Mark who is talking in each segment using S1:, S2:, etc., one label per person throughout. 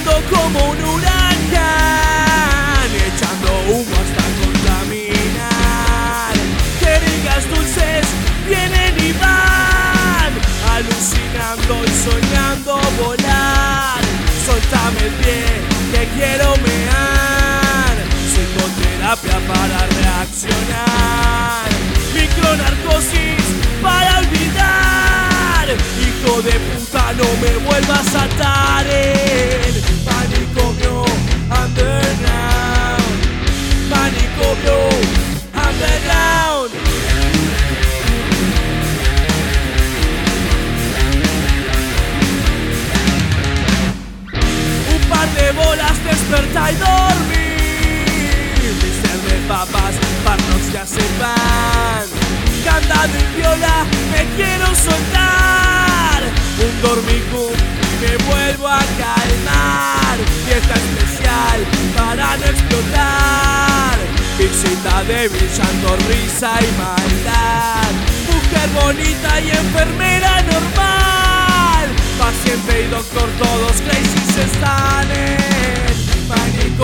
S1: como un huracán, echando humo hasta contaminar. Jeringas dulces vienen y van, alucinando y soñando volar. Soltame el pie que quiero mear, psicoterapia para reaccionar, micronarcosis para olvidar. Hijo de puta, no me vuelvas a atar bolas desperta y dormir. Mister de papas, parnos ya se van. Candado y viola, me quiero soltar. Un dormicum y me vuelvo a calmar. Fiesta especial para no explotar. Visita de brillando risa y maldad. Mujer bonita y enfermera normal.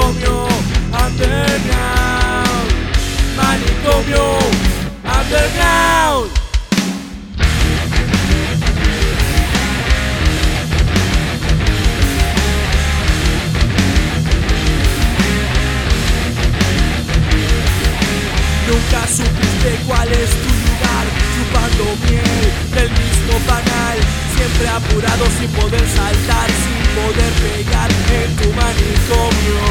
S1: Manicomio underground. Manicomio underground. Nunca supiste cuál es tu lugar, chupando miel del mismo panal, siempre apurado sin poder saltar, sin poder pegar en tu manicomio.